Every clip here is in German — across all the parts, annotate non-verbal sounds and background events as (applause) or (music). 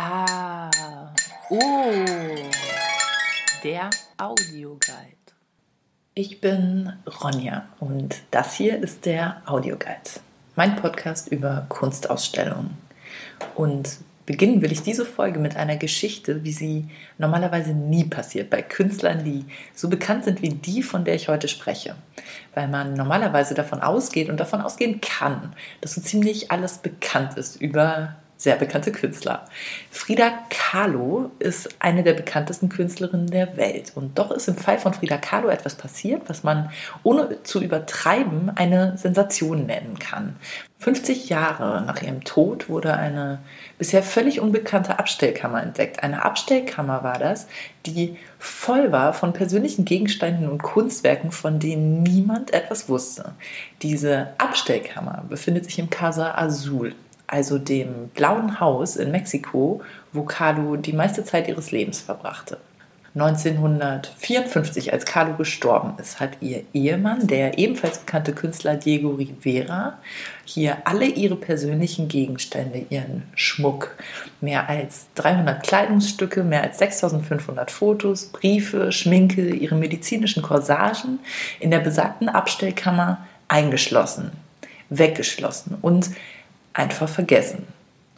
Ah, oh, der Audioguide. Ich bin Ronja und das hier ist der Audioguide, mein Podcast über Kunstausstellungen. Und beginnen will ich diese Folge mit einer Geschichte, wie sie normalerweise nie passiert bei Künstlern, die so bekannt sind wie die, von der ich heute spreche. Weil man normalerweise davon ausgeht und davon ausgehen kann, dass so ziemlich alles bekannt ist über sehr bekannte Künstler. Frida Kahlo ist eine der bekanntesten Künstlerinnen der Welt. Und doch ist im Fall von Frida Kahlo etwas passiert, was man ohne zu übertreiben eine Sensation nennen kann. 50 Jahre nach ihrem Tod wurde eine bisher völlig unbekannte Abstellkammer entdeckt. Eine Abstellkammer war das, die voll war von persönlichen Gegenständen und Kunstwerken, von denen niemand etwas wusste. Diese Abstellkammer befindet sich im Casa Azul also dem Blauen Haus in Mexiko, wo Carlo die meiste Zeit ihres Lebens verbrachte. 1954, als Carlo gestorben ist, hat ihr Ehemann, der ebenfalls bekannte Künstler Diego Rivera, hier alle ihre persönlichen Gegenstände, ihren Schmuck, mehr als 300 Kleidungsstücke, mehr als 6500 Fotos, Briefe, Schminke, ihre medizinischen Corsagen in der besagten Abstellkammer eingeschlossen, weggeschlossen und einfach vergessen.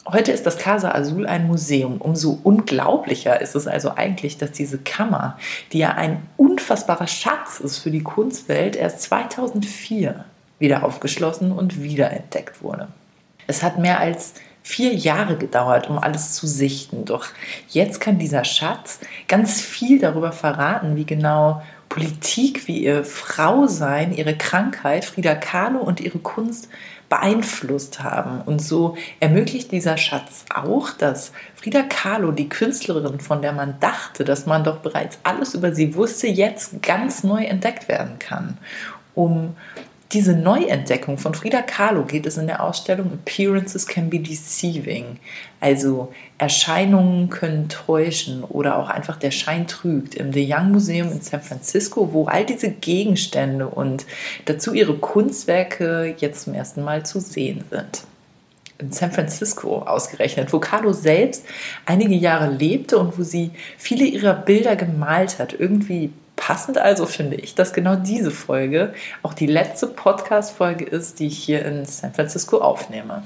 Heute ist das Casa Azul ein Museum. Umso unglaublicher ist es also eigentlich, dass diese Kammer, die ja ein unfassbarer Schatz ist für die Kunstwelt, erst 2004 wieder aufgeschlossen und wiederentdeckt wurde. Es hat mehr als vier Jahre gedauert, um alles zu sichten. Doch jetzt kann dieser Schatz ganz viel darüber verraten, wie genau Politik, wie ihr Frausein, ihre Krankheit, Frida Kahlo und ihre Kunst beeinflusst haben. Und so ermöglicht dieser Schatz auch, dass Frida Kahlo, die Künstlerin, von der man dachte, dass man doch bereits alles über sie wusste, jetzt ganz neu entdeckt werden kann. Um diese Neuentdeckung von Frida Kahlo geht es in der Ausstellung Appearances Can Be Deceiving. Also Erscheinungen können täuschen oder auch einfach der Schein trügt. Im The Young Museum in San Francisco, wo all diese Gegenstände und dazu ihre Kunstwerke jetzt zum ersten Mal zu sehen sind in San Francisco ausgerechnet, wo Kahlo selbst einige Jahre lebte und wo sie viele ihrer Bilder gemalt hat. Irgendwie Passend also finde ich, dass genau diese Folge auch die letzte Podcast-Folge ist, die ich hier in San Francisco aufnehme.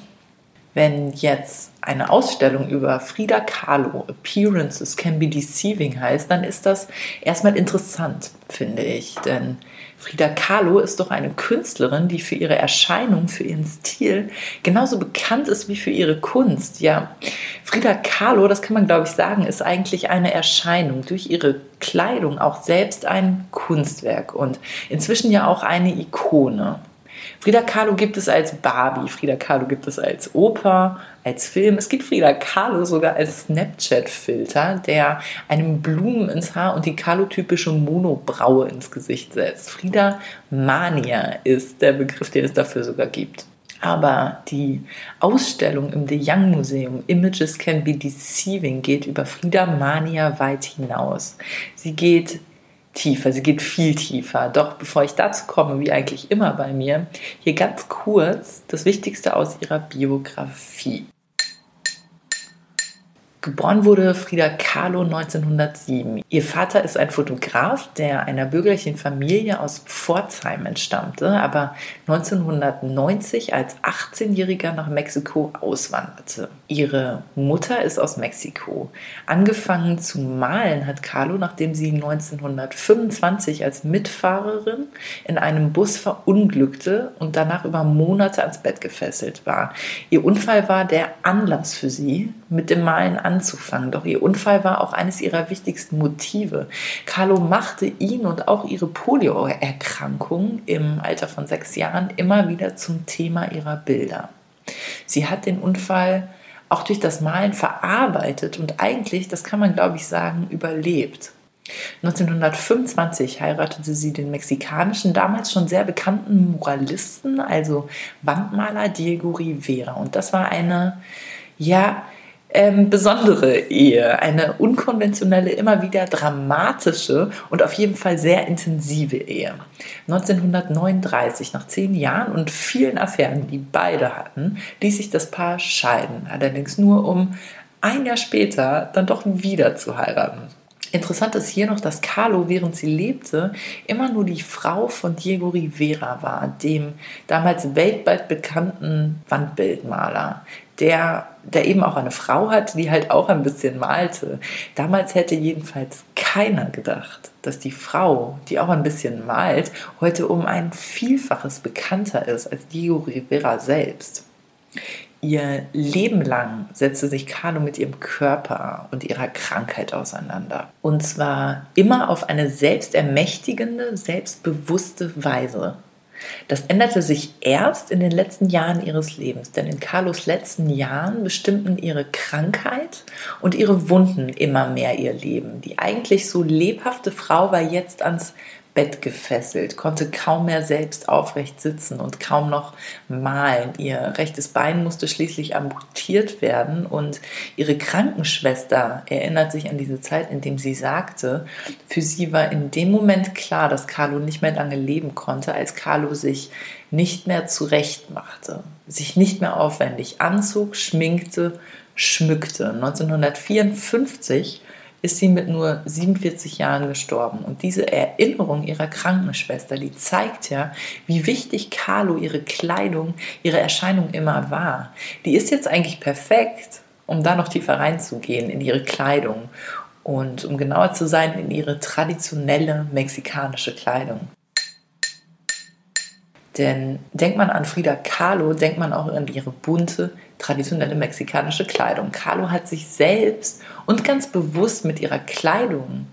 Wenn jetzt eine Ausstellung über Frida Kahlo, Appearances Can Be Deceiving heißt, dann ist das erstmal interessant, finde ich. Denn Frida Kahlo ist doch eine Künstlerin, die für ihre Erscheinung, für ihren Stil genauso bekannt ist wie für ihre Kunst. Ja, Frida Kahlo, das kann man glaube ich sagen, ist eigentlich eine Erscheinung. Durch ihre Kleidung auch selbst ein Kunstwerk und inzwischen ja auch eine Ikone. Frida Kahlo gibt es als Barbie, Frida Kahlo gibt es als Oper, als Film. Es gibt Frida Kahlo sogar als Snapchat-Filter, der einem Blumen ins Haar und die Kahlo-typische Monobraue ins Gesicht setzt. Frida Mania ist der Begriff, den es dafür sogar gibt. Aber die Ausstellung im The Young Museum Images Can Be Deceiving geht über Frida Mania weit hinaus. Sie geht tiefer, sie geht viel tiefer. Doch bevor ich dazu komme, wie eigentlich immer bei mir, hier ganz kurz das Wichtigste aus ihrer Biografie. Geboren wurde Frida Kahlo 1907. Ihr Vater ist ein Fotograf, der einer bürgerlichen Familie aus Pforzheim entstammte, aber 1990 als 18-Jähriger nach Mexiko auswanderte. Ihre Mutter ist aus Mexiko. Angefangen zu malen hat Kahlo, nachdem sie 1925 als Mitfahrerin in einem Bus verunglückte und danach über Monate ans Bett gefesselt war. Ihr Unfall war der Anlass für sie, mit dem Malen anzufangen. Doch ihr Unfall war auch eines ihrer wichtigsten Motive. Carlo machte ihn und auch ihre Polioerkrankung im Alter von sechs Jahren immer wieder zum Thema ihrer Bilder. Sie hat den Unfall auch durch das Malen verarbeitet und eigentlich, das kann man glaube ich sagen, überlebt. 1925 heiratete sie den mexikanischen, damals schon sehr bekannten Muralisten, also Wandmaler Diego Rivera. Und das war eine, ja, ähm, besondere Ehe, eine unkonventionelle, immer wieder dramatische und auf jeden Fall sehr intensive Ehe. 1939, nach zehn Jahren und vielen Affären, die beide hatten, ließ sich das Paar scheiden, allerdings nur um ein Jahr später dann doch wieder zu heiraten. Interessant ist hier noch, dass Carlo, während sie lebte, immer nur die Frau von Diego Rivera war, dem damals weltweit bekannten Wandbildmaler, der, der eben auch eine Frau hatte, die halt auch ein bisschen malte. Damals hätte jedenfalls keiner gedacht, dass die Frau, die auch ein bisschen malt, heute um ein Vielfaches bekannter ist als Diego Rivera selbst. Ihr Leben lang setzte sich Carlo mit ihrem Körper und ihrer Krankheit auseinander. Und zwar immer auf eine selbstermächtigende, selbstbewusste Weise. Das änderte sich erst in den letzten Jahren ihres Lebens, denn in Carlos letzten Jahren bestimmten ihre Krankheit und ihre Wunden immer mehr ihr Leben. Die eigentlich so lebhafte Frau war jetzt ans Bett gefesselt, konnte kaum mehr selbst aufrecht sitzen und kaum noch malen. Ihr rechtes Bein musste schließlich amputiert werden und ihre Krankenschwester erinnert sich an diese Zeit, in dem sie sagte, für sie war in dem Moment klar, dass Carlo nicht mehr lange leben konnte, als Carlo sich nicht mehr zurecht machte, sich nicht mehr aufwendig anzog, schminkte, schmückte. 1954 ist sie mit nur 47 Jahren gestorben. Und diese Erinnerung ihrer Krankenschwester, die zeigt ja, wie wichtig Carlo ihre Kleidung, ihre Erscheinung immer war. Die ist jetzt eigentlich perfekt, um da noch tiefer reinzugehen in ihre Kleidung und um genauer zu sein, in ihre traditionelle mexikanische Kleidung. Denn denkt man an Frida Kahlo, denkt man auch an ihre bunte, traditionelle mexikanische Kleidung. Kahlo hat sich selbst und ganz bewusst mit ihrer Kleidung,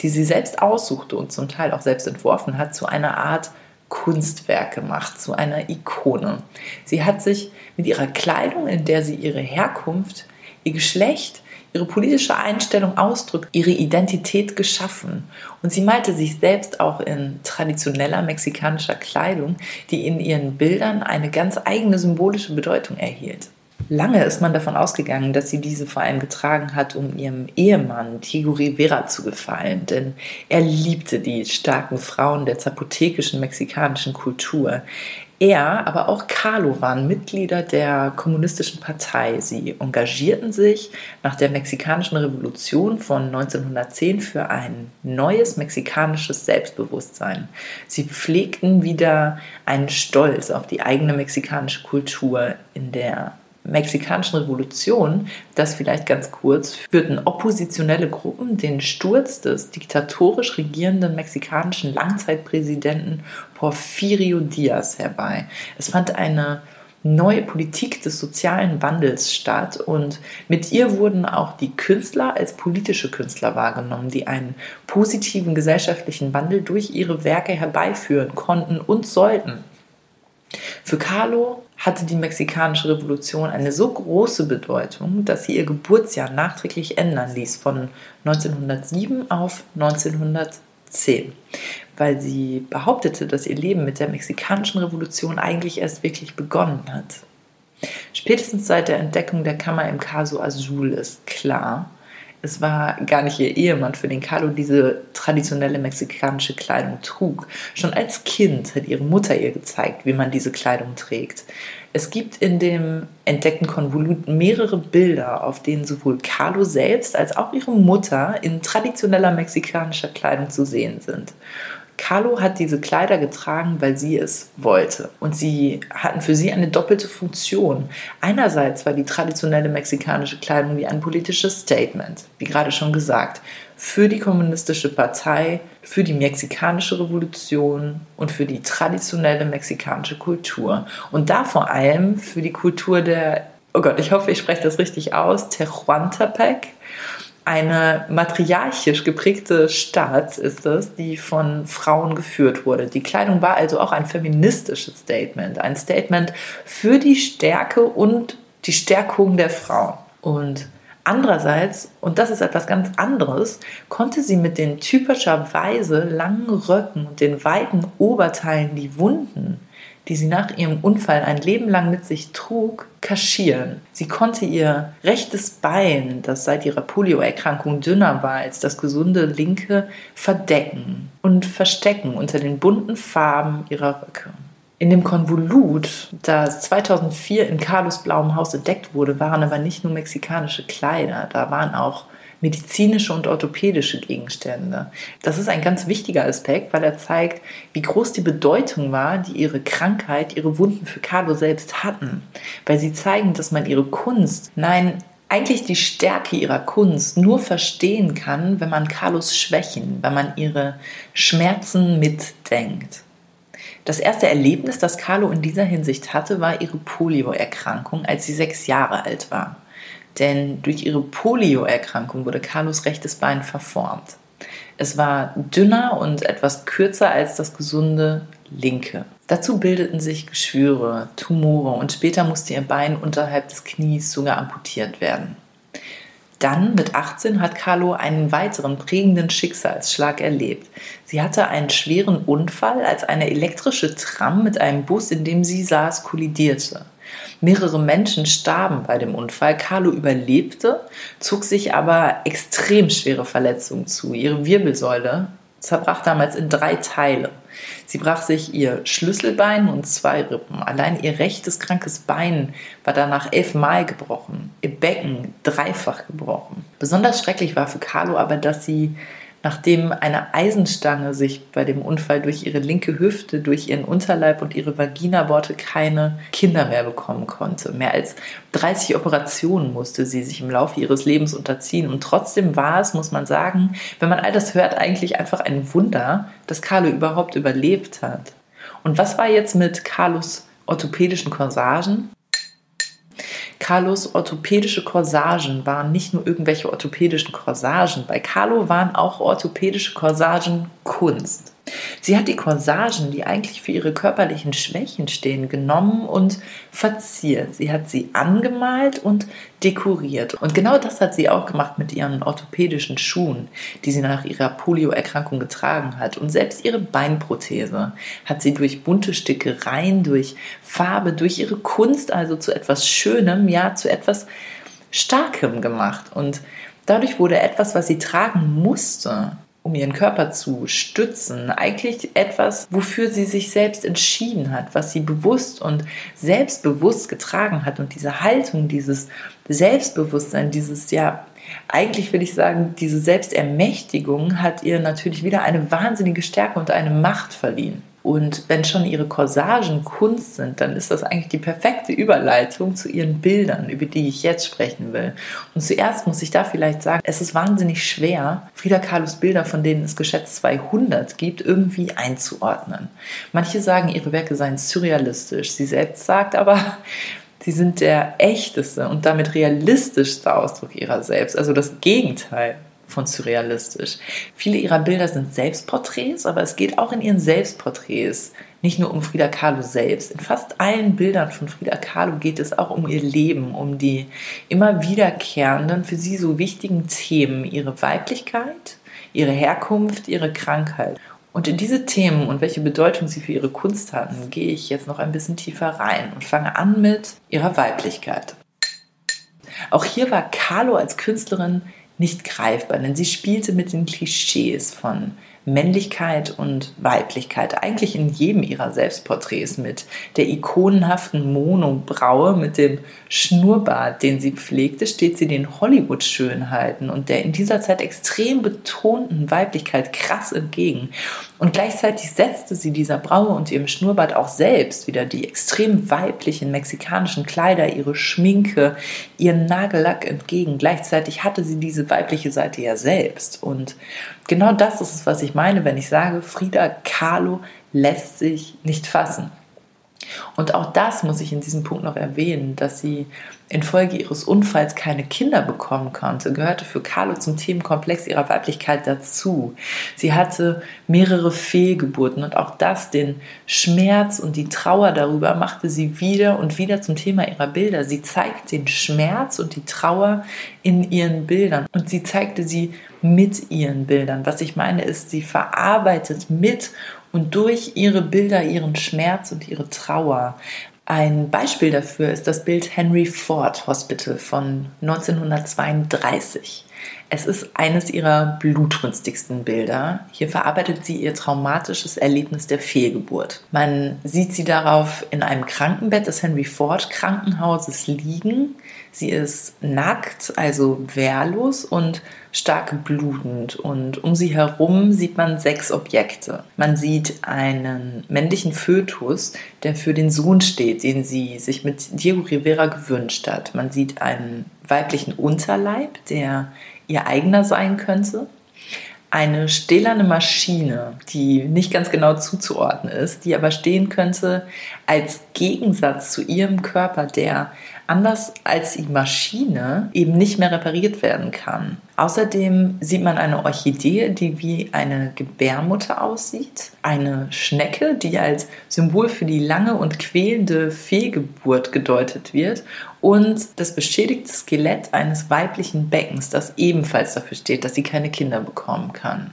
die sie selbst aussuchte und zum Teil auch selbst entworfen hat, zu einer Art Kunstwerk gemacht, zu einer Ikone. Sie hat sich mit ihrer Kleidung, in der sie ihre Herkunft, ihr Geschlecht, ihre politische Einstellung ausdrückt, ihre Identität geschaffen. Und sie malte sich selbst auch in traditioneller mexikanischer Kleidung, die in ihren Bildern eine ganz eigene symbolische Bedeutung erhielt. Lange ist man davon ausgegangen, dass sie diese vor allem getragen hat, um ihrem Ehemann Diego Rivera zu gefallen, denn er liebte die starken Frauen der zapotekischen mexikanischen Kultur. Er, aber auch Carlo waren Mitglieder der Kommunistischen Partei. Sie engagierten sich nach der mexikanischen Revolution von 1910 für ein neues mexikanisches Selbstbewusstsein. Sie pflegten wieder einen Stolz auf die eigene mexikanische Kultur in der mexikanischen Revolution, das vielleicht ganz kurz, führten oppositionelle Gruppen den Sturz des diktatorisch regierenden mexikanischen Langzeitpräsidenten Porfirio Diaz herbei. Es fand eine neue Politik des sozialen Wandels statt und mit ihr wurden auch die Künstler als politische Künstler wahrgenommen, die einen positiven gesellschaftlichen Wandel durch ihre Werke herbeiführen konnten und sollten. Für Carlo hatte die mexikanische Revolution eine so große Bedeutung, dass sie ihr Geburtsjahr nachträglich ändern ließ von 1907 auf 1910, weil sie behauptete, dass ihr Leben mit der mexikanischen Revolution eigentlich erst wirklich begonnen hat. Spätestens seit der Entdeckung der Kammer im Caso Azul ist klar, es war gar nicht ihr Ehemann, für den Carlo diese traditionelle mexikanische Kleidung trug. Schon als Kind hat ihre Mutter ihr gezeigt, wie man diese Kleidung trägt. Es gibt in dem entdeckten Konvolut mehrere Bilder, auf denen sowohl Carlo selbst als auch ihre Mutter in traditioneller mexikanischer Kleidung zu sehen sind. Carlo hat diese Kleider getragen, weil sie es wollte. Und sie hatten für sie eine doppelte Funktion. Einerseits war die traditionelle mexikanische Kleidung wie ein politisches Statement, wie gerade schon gesagt, für die kommunistische Partei, für die mexikanische Revolution und für die traditionelle mexikanische Kultur. Und da vor allem für die Kultur der, oh Gott, ich hoffe, ich spreche das richtig aus, Tehuantepec eine matriarchisch geprägte Stadt ist es, die von Frauen geführt wurde. Die Kleidung war also auch ein feministisches Statement, ein Statement für die Stärke und die Stärkung der Frau. Und andererseits, und das ist etwas ganz anderes, konnte sie mit den typischerweise langen Röcken und den weiten Oberteilen die Wunden die sie nach ihrem Unfall ein Leben lang mit sich trug, kaschieren. Sie konnte ihr rechtes Bein, das seit ihrer Polioerkrankung dünner war als das gesunde linke, verdecken und verstecken unter den bunten Farben ihrer Röcke. In dem Konvolut, das 2004 in Carlos blauem Haus entdeckt wurde, waren aber nicht nur mexikanische Kleider, da waren auch medizinische und orthopädische Gegenstände. Das ist ein ganz wichtiger Aspekt, weil er zeigt, wie groß die Bedeutung war, die ihre Krankheit, ihre Wunden für Carlo selbst hatten. Weil sie zeigen, dass man ihre Kunst, nein, eigentlich die Stärke ihrer Kunst nur verstehen kann, wenn man Carlos Schwächen, wenn man ihre Schmerzen mitdenkt. Das erste Erlebnis, das Carlo in dieser Hinsicht hatte, war ihre Polioerkrankung, als sie sechs Jahre alt war. Denn durch ihre Polioerkrankung wurde Carlos rechtes Bein verformt. Es war dünner und etwas kürzer als das gesunde linke. Dazu bildeten sich Geschwüre, Tumore und später musste ihr Bein unterhalb des Knies sogar amputiert werden. Dann mit 18 hat Carlo einen weiteren prägenden Schicksalsschlag erlebt. Sie hatte einen schweren Unfall, als eine elektrische Tram mit einem Bus, in dem sie saß, kollidierte. Mehrere Menschen starben bei dem Unfall. Carlo überlebte, zog sich aber extrem schwere Verletzungen zu. Ihre Wirbelsäule zerbrach damals in drei Teile. Sie brach sich ihr Schlüsselbein und zwei Rippen. Allein ihr rechtes krankes Bein war danach elfmal gebrochen, ihr Becken dreifach gebrochen. Besonders schrecklich war für Carlo aber, dass sie nachdem eine Eisenstange sich bei dem Unfall durch ihre linke Hüfte, durch ihren Unterleib und ihre Vagina bohrte, keine Kinder mehr bekommen konnte. Mehr als 30 Operationen musste sie sich im Laufe ihres Lebens unterziehen. Und trotzdem war es, muss man sagen, wenn man all das hört, eigentlich einfach ein Wunder, dass Carlo überhaupt überlebt hat. Und was war jetzt mit Carlos orthopädischen Corsagen? Carlos orthopädische Corsagen waren nicht nur irgendwelche orthopädischen Corsagen. Bei Carlo waren auch orthopädische Corsagen Kunst. Sie hat die Corsagen, die eigentlich für ihre körperlichen Schwächen stehen, genommen und verziert. Sie hat sie angemalt und dekoriert. Und genau das hat sie auch gemacht mit ihren orthopädischen Schuhen, die sie nach ihrer Polioerkrankung getragen hat. Und selbst ihre Beinprothese hat sie durch bunte Stickereien, durch Farbe, durch ihre Kunst also zu etwas Schönem, ja, zu etwas Starkem gemacht. Und dadurch wurde etwas, was sie tragen musste, um ihren Körper zu stützen, eigentlich etwas, wofür sie sich selbst entschieden hat, was sie bewusst und selbstbewusst getragen hat. Und diese Haltung, dieses Selbstbewusstsein, dieses ja, eigentlich will ich sagen, diese Selbstermächtigung hat ihr natürlich wieder eine wahnsinnige Stärke und eine Macht verliehen. Und wenn schon ihre Corsagen Kunst sind, dann ist das eigentlich die perfekte Überleitung zu ihren Bildern, über die ich jetzt sprechen will. Und zuerst muss ich da vielleicht sagen, es ist wahnsinnig schwer, Frida Kahlos Bilder, von denen es geschätzt 200 gibt, irgendwie einzuordnen. Manche sagen, ihre Werke seien surrealistisch. Sie selbst sagt aber, (laughs) sie sind der echteste und damit realistischste Ausdruck ihrer selbst, also das Gegenteil von surrealistisch. Viele ihrer Bilder sind Selbstporträts, aber es geht auch in ihren Selbstporträts nicht nur um Frida Kahlo selbst. In fast allen Bildern von Frida Kahlo geht es auch um ihr Leben, um die immer wiederkehrenden, für sie so wichtigen Themen, ihre Weiblichkeit, ihre Herkunft, ihre Krankheit. Und in diese Themen und welche Bedeutung sie für ihre Kunst hatten, gehe ich jetzt noch ein bisschen tiefer rein und fange an mit ihrer Weiblichkeit. Auch hier war Kahlo als Künstlerin nicht greifbar, denn sie spielte mit den Klischees von Männlichkeit und Weiblichkeit eigentlich in jedem ihrer Selbstporträts mit der ikonenhaften Monobraue, mit dem Schnurrbart, den sie pflegte, steht sie den Hollywood-Schönheiten und der in dieser Zeit extrem betonten Weiblichkeit krass entgegen. Und gleichzeitig setzte sie dieser Braue und ihrem Schnurrbart auch selbst wieder die extrem weiblichen mexikanischen Kleider, ihre Schminke, ihren Nagellack entgegen. Gleichzeitig hatte sie diese weibliche Seite ja selbst und genau das ist es, was ich meine, wenn ich sage, Frida Kahlo lässt sich nicht fassen. Und auch das muss ich in diesem Punkt noch erwähnen, dass sie infolge ihres Unfalls keine Kinder bekommen konnte, gehörte für Carlo zum Themenkomplex ihrer Weiblichkeit dazu. Sie hatte mehrere Fehlgeburten und auch das, den Schmerz und die Trauer darüber, machte sie wieder und wieder zum Thema ihrer Bilder. Sie zeigt den Schmerz und die Trauer in ihren Bildern und sie zeigte sie mit ihren Bildern. Was ich meine ist, sie verarbeitet mit und durch ihre Bilder ihren Schmerz und ihre Trauer. Ein Beispiel dafür ist das Bild Henry Ford Hospital von 1932. Es ist eines ihrer blutrünstigsten Bilder. Hier verarbeitet sie ihr traumatisches Erlebnis der Fehlgeburt. Man sieht sie darauf in einem Krankenbett des Henry Ford Krankenhauses liegen. Sie ist nackt, also wehrlos und stark blutend. Und um sie herum sieht man sechs Objekte. Man sieht einen männlichen Fötus, der für den Sohn steht, den sie sich mit Diego Rivera gewünscht hat. Man sieht einen weiblichen Unterleib, der ihr eigener sein könnte. Eine stählerne Maschine, die nicht ganz genau zuzuordnen ist, die aber stehen könnte als Gegensatz zu ihrem Körper, der anders als die Maschine eben nicht mehr repariert werden kann. Außerdem sieht man eine Orchidee, die wie eine Gebärmutter aussieht, eine Schnecke, die als Symbol für die lange und quälende Fehlgeburt gedeutet wird und das beschädigte Skelett eines weiblichen Beckens, das ebenfalls dafür steht, dass sie keine Kinder bekommen kann.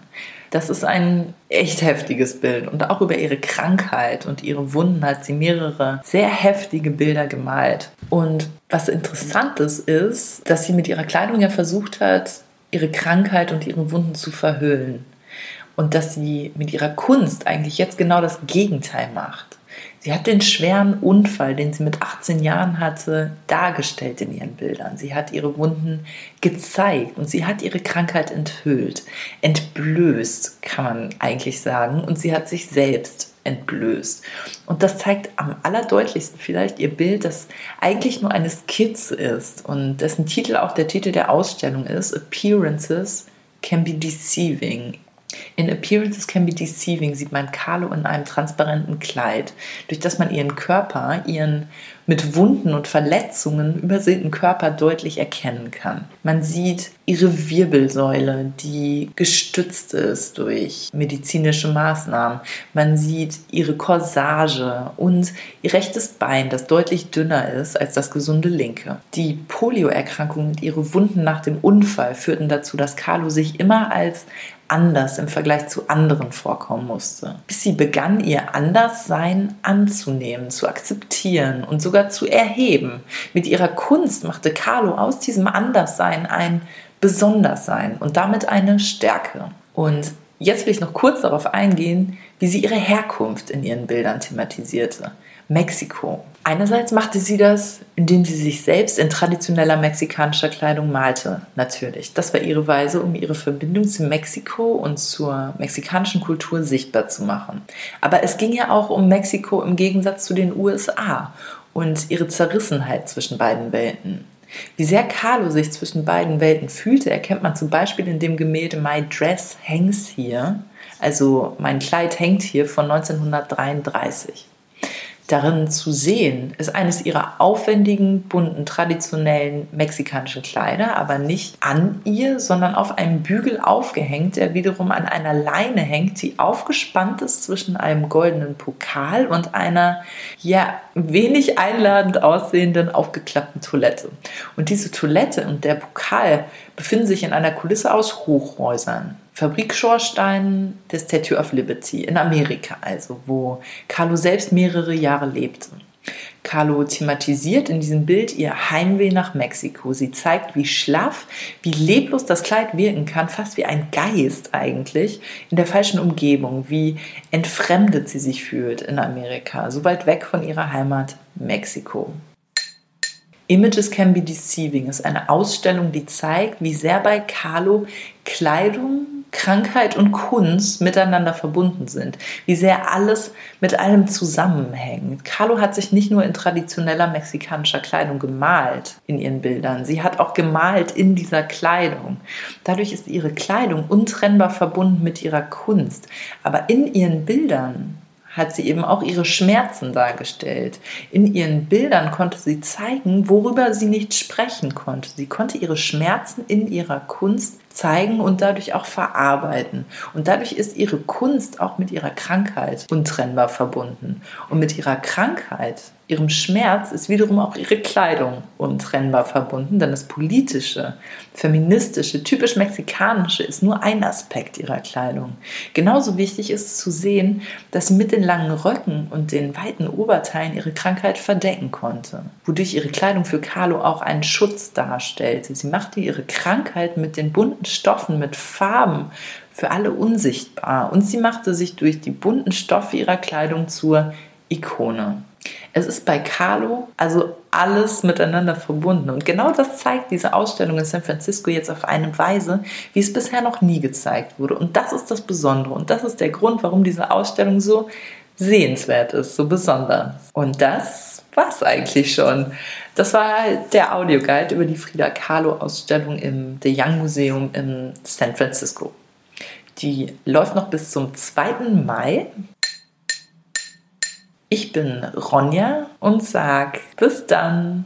Das ist ein echt heftiges Bild. Und auch über ihre Krankheit und ihre Wunden hat sie mehrere sehr heftige Bilder gemalt. Und was interessant ist, ist, dass sie mit ihrer Kleidung ja versucht hat, ihre Krankheit und ihre Wunden zu verhüllen. Und dass sie mit ihrer Kunst eigentlich jetzt genau das Gegenteil macht. Sie hat den schweren Unfall, den sie mit 18 Jahren hatte, dargestellt in ihren Bildern. Sie hat ihre Wunden gezeigt und sie hat ihre Krankheit enthüllt, entblößt, kann man eigentlich sagen. Und sie hat sich selbst entblößt. Und das zeigt am allerdeutlichsten vielleicht ihr Bild, das eigentlich nur eine Skizze ist und dessen Titel auch der Titel der Ausstellung ist, Appearances can be deceiving. In Appearances can be deceiving sieht man Carlo in einem transparenten Kleid, durch das man ihren Körper, ihren mit Wunden und Verletzungen übersäten Körper deutlich erkennen kann. Man sieht ihre Wirbelsäule, die gestützt ist durch medizinische Maßnahmen. Man sieht ihre Corsage und ihr rechtes Bein, das deutlich dünner ist als das gesunde linke. Die Polioerkrankung und ihre Wunden nach dem Unfall führten dazu, dass Carlo sich immer als anders im Vergleich zu anderen vorkommen musste, bis sie begann, ihr Anderssein anzunehmen, zu akzeptieren und sogar zu erheben. Mit ihrer Kunst machte Carlo aus diesem Anderssein ein Besondersein und damit eine Stärke. Und jetzt will ich noch kurz darauf eingehen, wie sie ihre Herkunft in ihren Bildern thematisierte. Mexiko. Einerseits machte sie das, indem sie sich selbst in traditioneller mexikanischer Kleidung malte, natürlich. Das war ihre Weise, um ihre Verbindung zu Mexiko und zur mexikanischen Kultur sichtbar zu machen. Aber es ging ja auch um Mexiko im Gegensatz zu den USA und ihre Zerrissenheit zwischen beiden Welten. Wie sehr Carlo sich zwischen beiden Welten fühlte, erkennt man zum Beispiel in dem Gemälde My Dress Hangs Here, also Mein Kleid hängt hier von 1933 darin zu sehen, ist eines ihrer aufwendigen, bunten, traditionellen mexikanischen Kleider, aber nicht an ihr, sondern auf einem Bügel aufgehängt, der wiederum an einer Leine hängt, die aufgespannt ist zwischen einem goldenen Pokal und einer, ja, wenig einladend aussehenden, aufgeklappten Toilette. Und diese Toilette und der Pokal befinden sich in einer Kulisse aus Hochhäusern. Fabrikschorsteinen der Statue of Liberty in Amerika, also wo Carlo selbst mehrere Jahre lebte. Carlo thematisiert in diesem Bild ihr Heimweh nach Mexiko. Sie zeigt, wie schlaff, wie leblos das Kleid wirken kann, fast wie ein Geist eigentlich, in der falschen Umgebung, wie entfremdet sie sich fühlt in Amerika, so weit weg von ihrer Heimat Mexiko. Images Can Be Deceiving ist eine Ausstellung, die zeigt, wie sehr bei Carlo Kleidung, Krankheit und Kunst miteinander verbunden sind, wie sehr alles mit allem zusammenhängt. Carlo hat sich nicht nur in traditioneller mexikanischer Kleidung gemalt in ihren Bildern, sie hat auch gemalt in dieser Kleidung. Dadurch ist ihre Kleidung untrennbar verbunden mit ihrer Kunst. Aber in ihren Bildern hat sie eben auch ihre Schmerzen dargestellt. In ihren Bildern konnte sie zeigen, worüber sie nicht sprechen konnte. Sie konnte ihre Schmerzen in ihrer Kunst zeigen und dadurch auch verarbeiten. Und dadurch ist ihre Kunst auch mit ihrer Krankheit untrennbar verbunden. Und mit ihrer Krankheit ihrem Schmerz ist wiederum auch ihre Kleidung untrennbar verbunden, denn das politische, feministische, typisch mexikanische ist nur ein Aspekt ihrer Kleidung. Genauso wichtig ist es zu sehen, dass sie mit den langen Röcken und den weiten Oberteilen ihre Krankheit verdecken konnte, wodurch ihre Kleidung für Carlo auch einen Schutz darstellte. Sie machte ihre Krankheit mit den bunten Stoffen, mit Farben für alle unsichtbar und sie machte sich durch die bunten Stoffe ihrer Kleidung zur Ikone. Es ist bei Carlo also alles miteinander verbunden. Und genau das zeigt diese Ausstellung in San Francisco jetzt auf eine Weise, wie es bisher noch nie gezeigt wurde. Und das ist das Besondere. Und das ist der Grund, warum diese Ausstellung so sehenswert ist, so besonders. Und das war es eigentlich schon. Das war der Audioguide über die Frida Kahlo Ausstellung im The Young Museum in San Francisco. Die läuft noch bis zum 2. Mai. Ich bin Ronja und sag bis dann.